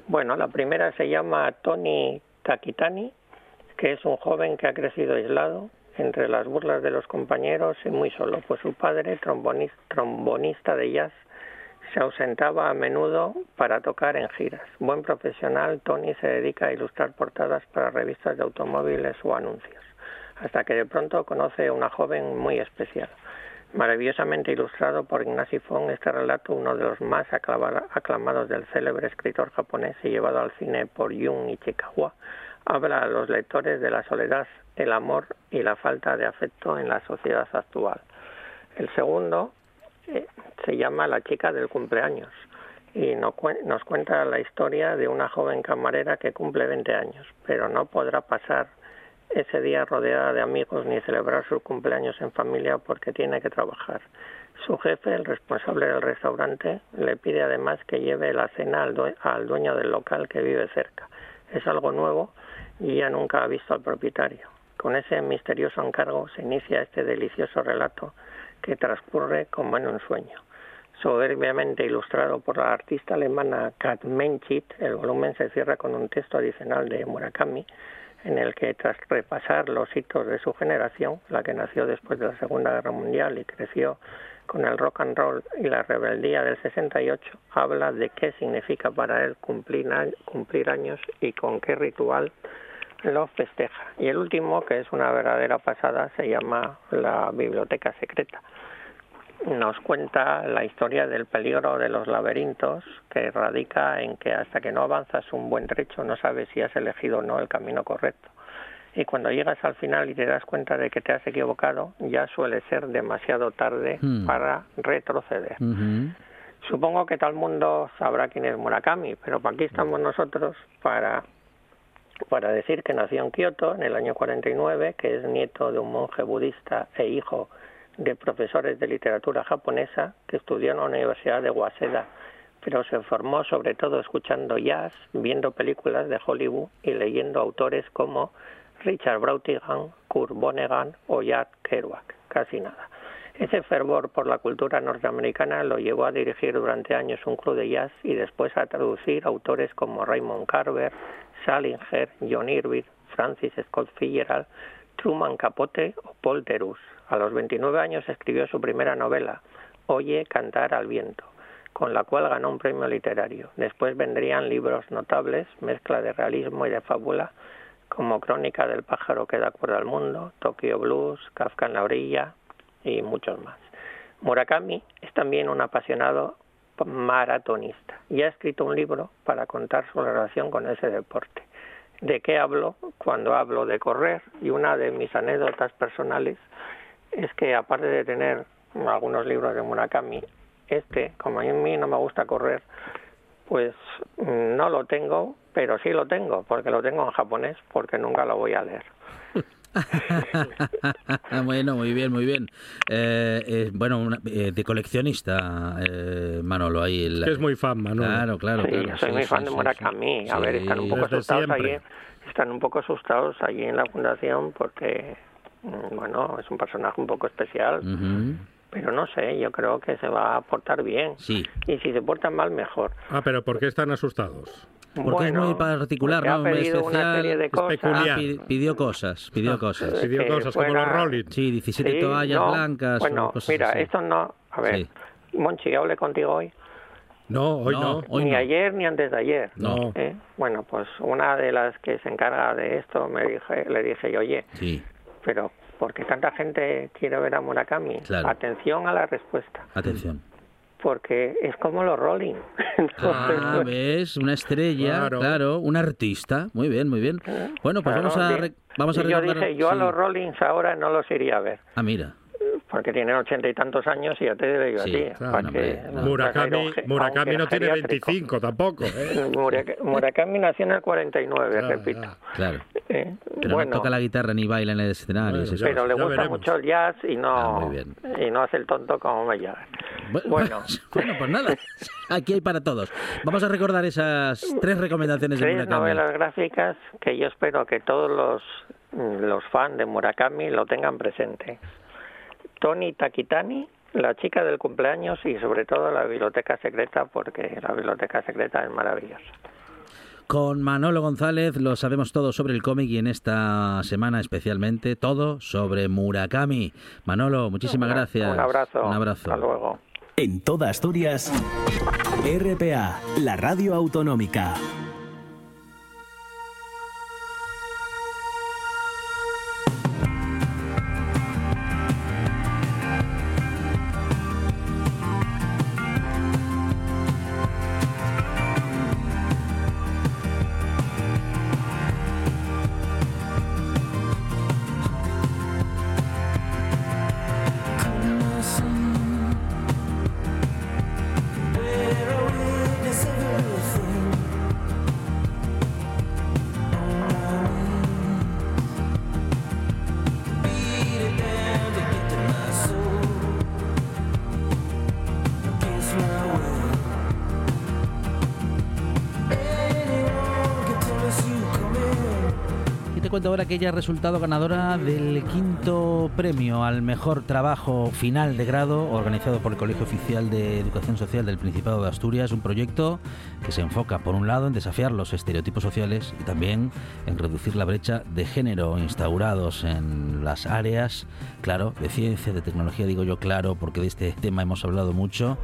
Bueno, la primera se llama Tony Takitani, que es un joven que ha crecido aislado entre las burlas de los compañeros y muy solo, pues su padre, trombonis- trombonista de jazz, se ausentaba a menudo para tocar en giras. Buen profesional, Tony se dedica a ilustrar portadas para revistas de automóviles o anuncios, hasta que de pronto conoce a una joven muy especial. Maravillosamente ilustrado por Ignacy Fong, este relato, uno de los más aclama- aclamados del célebre escritor japonés y llevado al cine por Jun Ichikawa, habla a los lectores de la soledad, el amor y la falta de afecto en la sociedad actual. El segundo eh, se llama La chica del cumpleaños y nos cuenta la historia de una joven camarera que cumple 20 años, pero no podrá pasar ese día rodeada de amigos ni celebrar su cumpleaños en familia porque tiene que trabajar. Su jefe, el responsable del restaurante, le pide además que lleve la cena al, due- al dueño del local que vive cerca. Es algo nuevo y ella nunca ha visto al propietario. Con ese misterioso encargo se inicia este delicioso relato que transcurre como en un sueño. Soberbiamente ilustrado por la artista alemana Kat Menchit, el volumen se cierra con un texto adicional de Murakami, en el que tras repasar los hitos de su generación, la que nació después de la Segunda Guerra Mundial y creció con el rock and roll y la rebeldía del 68, habla de qué significa para él cumplir, cumplir años y con qué ritual lo festeja. Y el último, que es una verdadera pasada, se llama La Biblioteca Secreta. Nos cuenta la historia del peligro de los laberintos, que radica en que hasta que no avanzas un buen trecho no sabes si has elegido o no el camino correcto. Y cuando llegas al final y te das cuenta de que te has equivocado, ya suele ser demasiado tarde Hmm. para retroceder. Supongo que todo el mundo sabrá quién es Murakami, pero aquí estamos nosotros para, para decir que nació en Kioto en el año 49, que es nieto de un monje budista e hijo de profesores de literatura japonesa, que estudió en la Universidad de Waseda, pero se formó sobre todo escuchando jazz, viendo películas de Hollywood y leyendo autores como Richard Brautigan, Kurt Vonnegut o Jack Kerouac, casi nada. Ese fervor por la cultura norteamericana lo llevó a dirigir durante años un club de jazz y después a traducir autores como Raymond Carver, Salinger, John Irving, Francis Scott Fitzgerald, Truman Capote o Paul Terus. A los 29 años escribió su primera novela, Oye cantar al viento, con la cual ganó un premio literario. Después vendrían libros notables, mezcla de realismo y de fábula, como Crónica del pájaro que da cuerda al mundo, Tokyo Blues, Kafka en la orilla y muchos más. Murakami es también un apasionado maratonista y ha escrito un libro para contar su relación con ese deporte. ¿De qué hablo cuando hablo de correr? Y una de mis anécdotas personales es que aparte de tener algunos libros de Murakami, este, como a mí no me gusta correr, pues mm, no lo tengo, pero sí lo tengo, porque lo tengo en japonés, porque nunca lo voy a leer. [laughs] bueno, muy bien, muy bien. Eh, eh, bueno, una- eh, de coleccionista, eh, Manolo, ahí. el- Que es muy fan, Manolo. Claro, claro. sí, claro, soy sí, muy sí, fan de Murakami. sí. A ver, están un poco Desde asustados allí, están un poco asustados allí en la fundación porque, mm, bueno, es un personaje un poco especial, pero no sé, yo creo que se va a portar bien. Sí. Y si se portan mal, mejor. Ah, pero ¿por qué están asustados? Porque es muy particular, porque ¿no? ha Muy especial. Es cosas. Ah, pi- pidió cosas, pidió cosas. Sí. Pidió cosas como fuera- los Rolling. Sí, 17 Sí, toallas no, blancas Bueno, o cosas mira, así. esto no. A ver, Sí. Monchi, hablé contigo hoy. No, hoy No, no. hoy ni no. ayer ni antes de ayer. No. ¿eh? Bueno, pues una de las que se encarga de esto me dije, le dije yo, oye, Sí, pero ¿por qué tanta gente quiere ver a Murakami? Claro. Atención a la respuesta, atención. Porque es como los Rolling. [laughs] Entonces, Ah, pues, ves, una estrella, Claro. claro. un artista. Muy bien, muy bien. Bueno, pues claro, vamos a re- vamos a yo recordar. dije, yo a sí. los Rollings ahora no los iría a ver. Ah, mira. Porque tienen ochenta y tantos años y ya te digo Sí, a ti. claro, que no. Murakami, Murakami no tiene geriátrico. 25 tampoco. ¿eh? [laughs] Murak- Murakami nació en el 49, Ya, repito. Claro. Eh, Pero bueno, no toca la guitarra ni baila en el escenario. Bueno, pero le gusta veremos. mucho el jazz y no Ah, y no hace el tonto como me llama. Bu- Bueno. [laughs] bueno, pues nada. [laughs] Aquí hay para todos. Vamos a recordar esas tres recomendaciones de Tres Murakami. novelas gráficas que yo espero que todos los los fans de Murakami lo tengan presente. Tony Takitani, La chica del cumpleaños y sobre todo La biblioteca secreta porque La biblioteca secreta es maravillosa. Con Manolo González lo sabemos todo sobre el cómic y en esta semana especialmente todo sobre Murakami. Manolo, muchísimas gracias. Un abrazo. Un abrazo. Hasta luego. En toda Asturias, RPA, la radio autonómica. Ahora que ella ha resultado ganadora del quinto premio al mejor trabajo final de grado organizado por el Colegio Oficial de Educación Social del Principado de Asturias, un proyecto que se enfoca por un lado en desafiar los estereotipos sociales y también en reducir la brecha de género instaurados en las áreas, claro, de ciencia, de tecnología, digo yo claro, porque de este tema hemos hablado mucho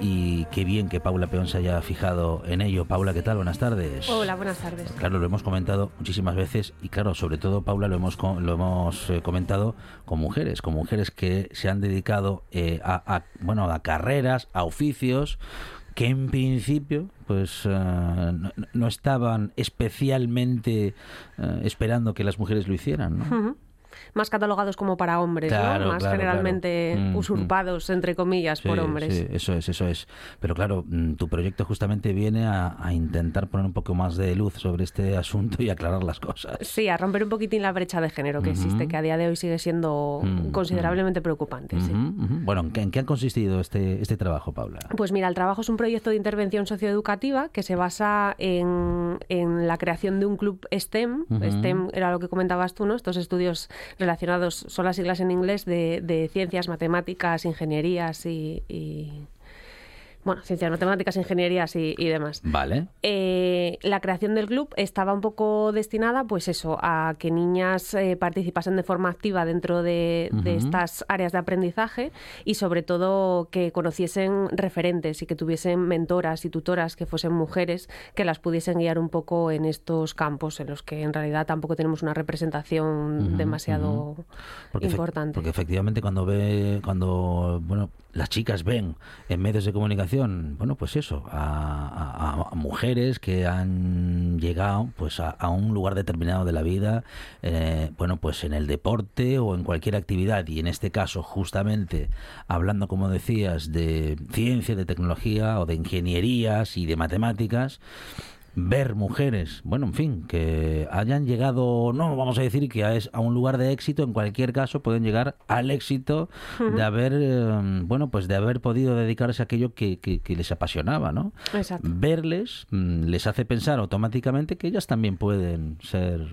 y qué bien que Paula Peón se haya fijado en ello. Paula, ¿qué tal? Buenas tardes. Hola, buenas tardes. Claro, lo hemos comentado muchísimas veces y claro, sobre todo Paula lo hemos lo hemos eh, comentado con mujeres, con mujeres que se han dedicado eh, a, bueno a carreras, a oficios que en principio pues eh, no, estaban especialmente eh, esperando que las mujeres lo hicieran, ¿no? Más catalogados como para hombres, Claro, ¿no? Más claro, generalmente claro. Mm, mm. usurpados, entre comillas, por Sí, hombres. sí, eso es, eso es. Pero claro, mm, tu proyecto justamente viene a, a intentar poner un poco más de luz sobre este asunto y aclarar las cosas. Sí, a romper un poquitín la brecha de género que existe, que a día de hoy sigue siendo considerablemente preocupante. sí. Ujú, ujú. Bueno, ¿en qué, en qué ha consistido este, este trabajo, Paula? Pues mira, el trabajo es un proyecto de intervención socioeducativa que se basa en, en la creación de un club STEM. STEM era lo que comentabas tú, ¿no? Estos estudios relacionados, son las siglas en inglés, de, de ciencias, matemáticas, ingenierías y, y- Bueno, ciencias, matemáticas, ingenierías y, y demás. Vale. Eh, la creación del club estaba un poco destinada, pues eso, a que niñas eh, participasen de forma activa dentro de, estas áreas de aprendizaje y sobre todo que conociesen referentes y que tuviesen mentoras y tutoras que fuesen mujeres que las pudiesen guiar un poco en estos campos en los que en realidad tampoco tenemos una representación demasiado. Porque, importante. porque efectivamente cuando ve, cuando bueno, las chicas ven en medios de comunicación, bueno, pues eso, a, mujeres que han llegado pues a, a un lugar determinado de la vida, eh, bueno, pues en el deporte o en cualquier actividad. Y en este caso justamente hablando, como decías, de ciencia, de tecnología o de ingenierías y de matemáticas ver mujeres, bueno, en fin, que hayan llegado, no vamos a decir que a, es- a un lugar de éxito, en cualquier caso pueden llegar al éxito de haber, eh, bueno, pues de haber podido dedicarse a aquello que, que- que les apasionaba, ¿no? Exacto. Verles mm, les hace pensar automáticamente que ellas también pueden ser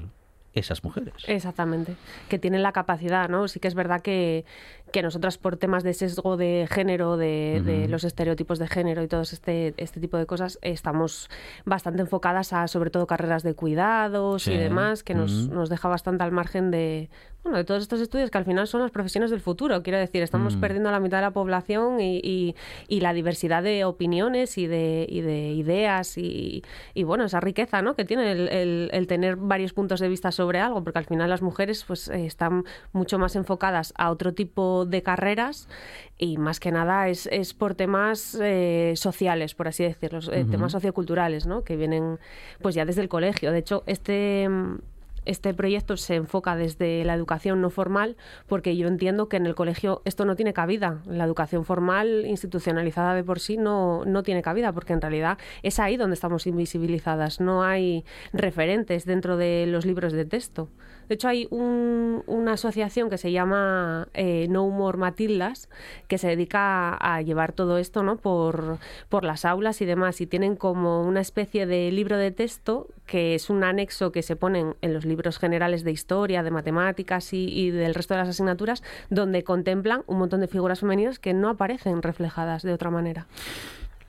esas mujeres. Exactamente, que tienen la capacidad, ¿no? Sí que es verdad que, que nosotras por temas de sesgo de género, de, de los estereotipos de género y todo este, este tipo de cosas, estamos bastante enfocadas a sobre todo carreras de cuidados Sí. y demás, que nos, nos deja bastante al margen de, bueno, de todos estos estudios que al final son las profesiones del futuro. Quiero decir, estamos Mm. perdiendo a la mitad de la población y, y- y la diversidad de opiniones y de, y de ideas y, y, bueno, esa riqueza ¿no? que tiene el, el- el tener varios puntos de vista sobre algo, porque al final las mujeres pues eh, están mucho más enfocadas a otro tipo de carreras y más que nada es, es por temas eh, sociales, por así decirlo, Ujú. temas socioculturales, ¿no? que vienen pues ya desde el colegio. De hecho, este... este proyecto se enfoca desde la educación no formal, porque yo entiendo que en el colegio esto no tiene cabida. La educación formal, institucionalizada de por sí, no, no tiene cabida, porque en realidad es ahí donde estamos invisibilizadas. No hay referentes dentro de los libros de texto. De hecho, hay un- una asociación que se llama eh, No Humor Matildas, que se dedica a, llevar todo esto ¿no? por, por las aulas y demás. Y tienen como una especie de libro de texto que es un anexo que se ponen en los libros generales de historia, de matemáticas y, y del resto de las asignaturas, donde contemplan un montón de figuras femeninas que no aparecen reflejadas de otra manera.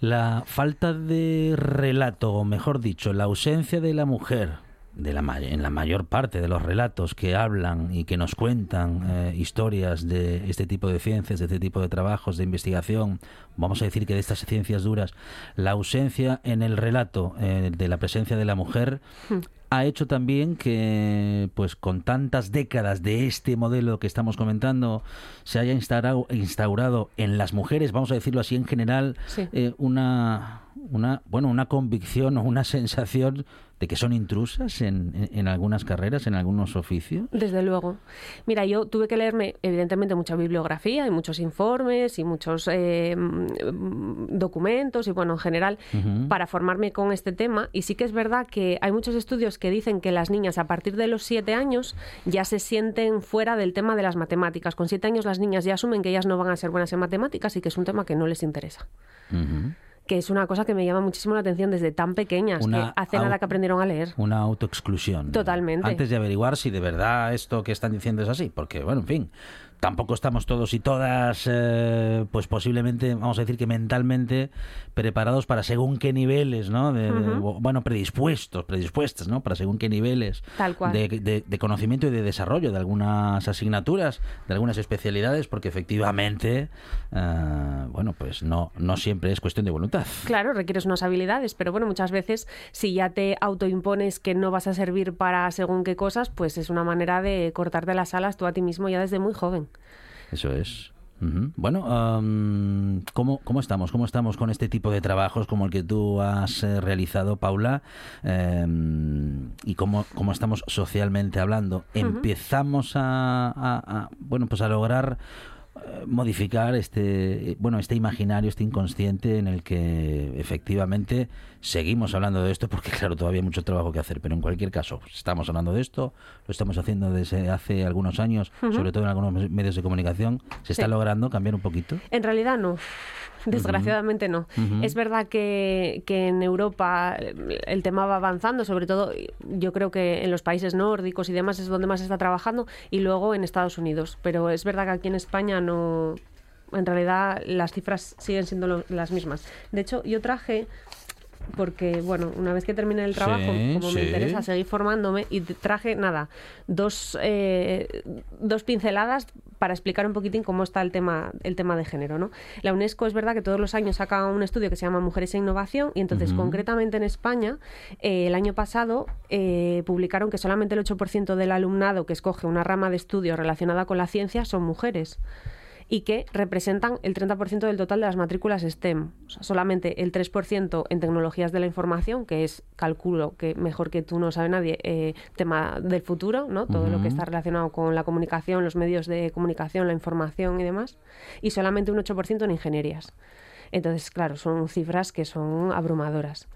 La falta de relato, o mejor dicho, la ausencia de la mujer de la, en la mayor parte de los relatos que hablan y que nos cuentan eh, historias de este tipo de ciencias, de este tipo de trabajos de investigación, vamos a decir que de estas ciencias duras, la ausencia en el relato eh, de la presencia de la mujer ha hecho también que, pues con tantas décadas de este modelo que estamos comentando, se haya instaurado, instaurado en las mujeres, vamos a decirlo así en general, Sí. eh, una, una, bueno, una convicción o una [laughs] sensación de que son intrusas en, en- en algunas carreras, en algunos oficios. Desde luego. Mira, yo tuve que leerme, evidentemente, mucha bibliografía y muchos informes y muchos eh, mm, documentos y, bueno, en general, Ujú. para formarme con este tema. Y sí que es verdad que hay muchos estudios que dicen que las niñas a partir de los siete años ya se sienten fuera del tema de las matemáticas. Con siete años las niñas ya asumen que ellas no van a ser buenas en matemáticas y que es un tema que no les interesa. Ujú. Que es una cosa que me llama muchísimo la atención desde tan pequeñas, Una que hace nada que aprendieron a leer. Una autoexclusión. Totalmente. Antes de averiguar si de verdad esto que están diciendo es así. Porque, bueno, en fin, tampoco estamos todos y todas, eh, pues posiblemente, vamos a decir que mentalmente preparados para según qué niveles, ¿no? De- bueno, predispuestos, predispuestas, ¿no? Para según qué niveles Tal cual. de, de- de conocimiento y de desarrollo de algunas asignaturas, de algunas especialidades, porque efectivamente, eh, bueno, pues no, no siempre es cuestión de voluntad. Claro, requieres unas habilidades, pero bueno, muchas veces si ya te autoimpones que no vas a servir para según qué cosas, pues es una manera de cortarte las alas tú a ti mismo ya desde muy joven. Eso es. Bueno, ¿cómo, ¿cómo estamos? ¿Cómo estamos con este tipo de trabajos como el que tú has eh, realizado, Paula? Em, ¿Y cómo, cómo estamos socialmente hablando? ¿Empezamos a, a- a, bueno, pues a lograr eh, modificar este eh, bueno este imaginario este inconsciente en el que efectivamente seguimos hablando de esto porque [laughs] claro todavía hay mucho trabajo que hacer pero en cualquier caso estamos hablando de esto lo estamos haciendo desde hace algunos años sobre todo en algunos medios de comunicación se está Sí. logrando cambiar un poquito En realidad no. Desgraciadamente no. Es verdad que, que en Europa el tema va avanzando, sobre todo yo creo que en los países nórdicos y demás es donde más se está trabajando y luego en Estados Unidos. Pero es verdad que aquí en España no. En realidad las cifras siguen siendo lo- las mismas. De hecho, yo traje porque, bueno, una vez que termine el trabajo, Sí, como sí. me interesa seguir formándome, y traje, nada, dos, eh, dos pinceladas para explicar un poquitín cómo está el tema, el tema de género, ¿no? La UNESCO es verdad que todos los años saca un estudio que se llama Mujeres e Innovación, y entonces, concretamente en España, eh, el año pasado eh, publicaron que solamente el 8% del alumnado que escoge una rama de estudio relacionada con la ciencia son mujeres y que representan el 30% del total de las matrículas STEM. O sea, solamente el 3% en tecnologías de la información, que es, calculo que mejor que tú no sabe nadie, eh, tema del futuro, ¿no? Todo lo que está relacionado con la comunicación, los medios de comunicación, la información y demás. Y solamente un 8% en ingenierías. Entonces, claro, son cifras que son abrumadoras.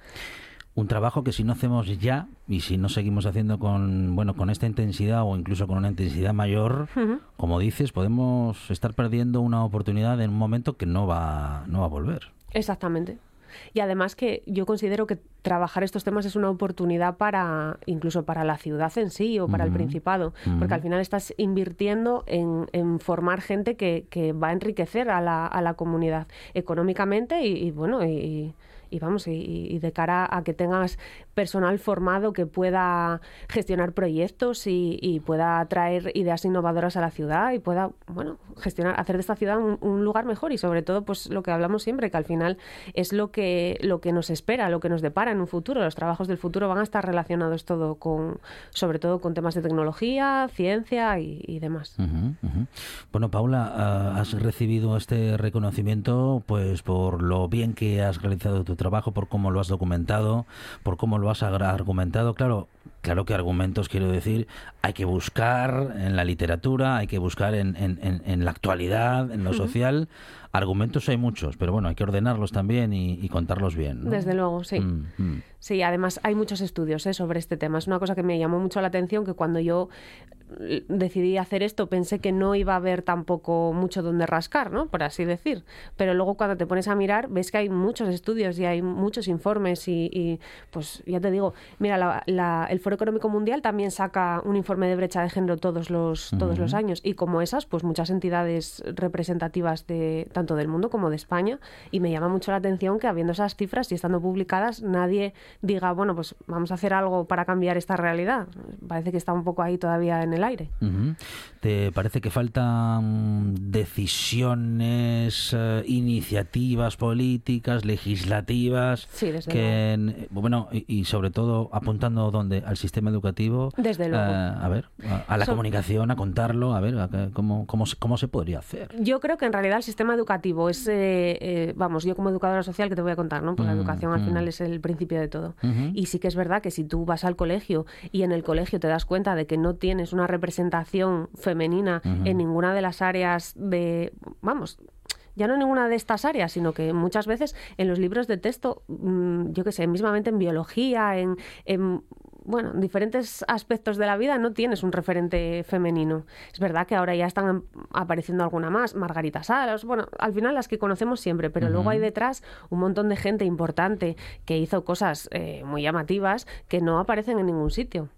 Un trabajo que si no hacemos ya y si no seguimos haciendo con bueno con esta intensidad o incluso con una intensidad mayor como dices podemos estar perdiendo una oportunidad en un momento que no va no va a volver Exactamente. Y además que yo considero que trabajar estos temas es una oportunidad para, incluso para la ciudad en sí o para el. Principado, porque al final estás invirtiendo en, en formar gente que, que va a enriquecer a la, a la comunidad económicamente y, y bueno, y, y vamos, y, y de cara a que tengas personal formado que pueda gestionar proyectos y, pueda traer ideas innovadoras a la ciudad y pueda, bueno, gestionar, hacer de esta ciudad un, lugar mejor y sobre todo, pues lo que hablamos siempre, que al final es lo que, lo que nos espera, lo que nos depara en un futuro. Los trabajos del futuro van a estar relacionados todo con, sobre todo con temas de tecnología, ciencia y, demás. Bueno, Paula, ah, has recibido este reconocimiento pues por lo bien que has realizado tu trabajo, por cómo lo has documentado, por cómo lo lo has argumentado, claro, claro que argumentos quiero decir, hay que buscar en la literatura, hay que buscar en, en- en- en la actualidad, en lo social. Argumentos hay muchos, pero bueno, hay que ordenarlos también y, y contarlos bien. ¿no? Desde luego, sí. Mm, mm. Sí, además hay muchos estudios ¿eh? sobre este tema. Es una cosa que me llamó mucho la atención que cuando yo eh, decidí hacer esto pensé que no iba a haber tampoco mucho donde rascar, ¿no? Por así decir. Pero luego cuando te pones a mirar ves que hay muchos estudios y hay muchos informes y, y, pues ya te digo, mira, la- la- el Foro Económico Mundial también saca un informe de brecha de género todos los, todos los años y como esas, pues muchas entidades representativas de tanto del mundo como de España y me llama mucho la atención que habiendo esas cifras y estando publicadas nadie diga, bueno, pues vamos a hacer algo para cambiar esta realidad. Parece que está un poco ahí todavía en el aire. ¿Te parece que faltan decisiones, eh, iniciativas políticas, legislativas? Sí, desde que, en- bueno, y, y sobre todo apuntando donde al sistema educativo. Desde luego. eh, a ver, a, a la So- comunicación, a contarlo, a ver, a cómo, cómo, se- cómo se podría hacer. Yo creo que en realidad el sistema educativo es, eh, eh, vamos, yo como educadora social que te voy a contar, ¿no? Pues la Mm, educación al mm. final es el principio de todo. Y sí que es verdad que si tú vas al colegio y en el colegio te das cuenta de que no tienes una representación femenina en ninguna de las áreas de, vamos, ya no en ninguna de estas áreas, sino que muchas veces en los libros de texto, mm, yo que sé, mismamente en biología, en, en, bueno, en diferentes aspectos de la vida no tienes un referente femenino. Es verdad que ahora ya están apareciendo alguna más, Margarita Salas, bueno, al final las que conocemos siempre, pero luego hay detrás un montón de gente importante que hizo cosas eh, muy llamativas que no aparecen en ningún sitio.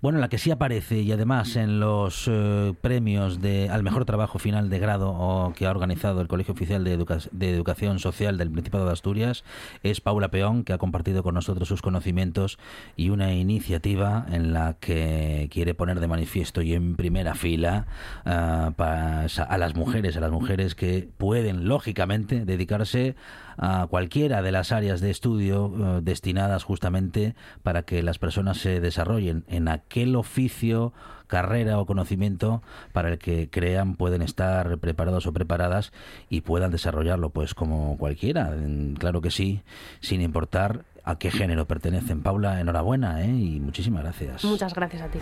Bueno, la que sí aparece y además en los eh, premios de al mejor trabajo final de grado o que ha organizado el Colegio Oficial de, Educa- de Educación Social del Principado de Asturias es Paula Peón, que ha compartido con nosotros sus conocimientos y una iniciativa en la que quiere poner de manifiesto y en primera fila ah, a las mujeres, a las mujeres que pueden lógicamente dedicarse a cualquiera de las áreas de estudio eh, destinadas justamente para que las personas se desarrollen en aquel oficio, carrera o conocimiento para el que crean pueden estar preparados o preparadas y puedan desarrollarlo pues como cualquiera, claro que sí, sin importar a qué género pertenecen. Paula, enhorabuena ¿eh? y muchísimas gracias. Muchas gracias a ti.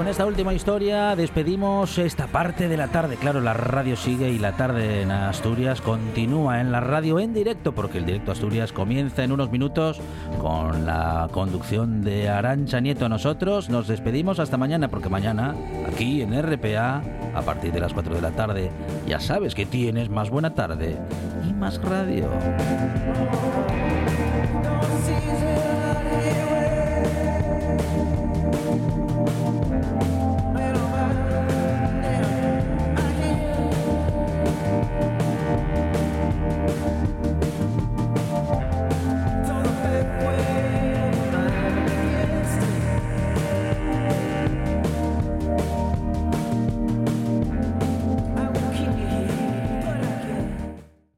Con esta última historia despedimos esta parte de la tarde. Claro, la radio sigue y la tarde en Asturias continúa en la radio en directo, porque el directo Asturias comienza en unos minutos con la conducción de Arancha Nieto. Nosotros nos despedimos hasta mañana, porque mañana, aquí en RPA, a partir de las 4 de la tarde, ya sabes que tienes más buena tarde y más radio.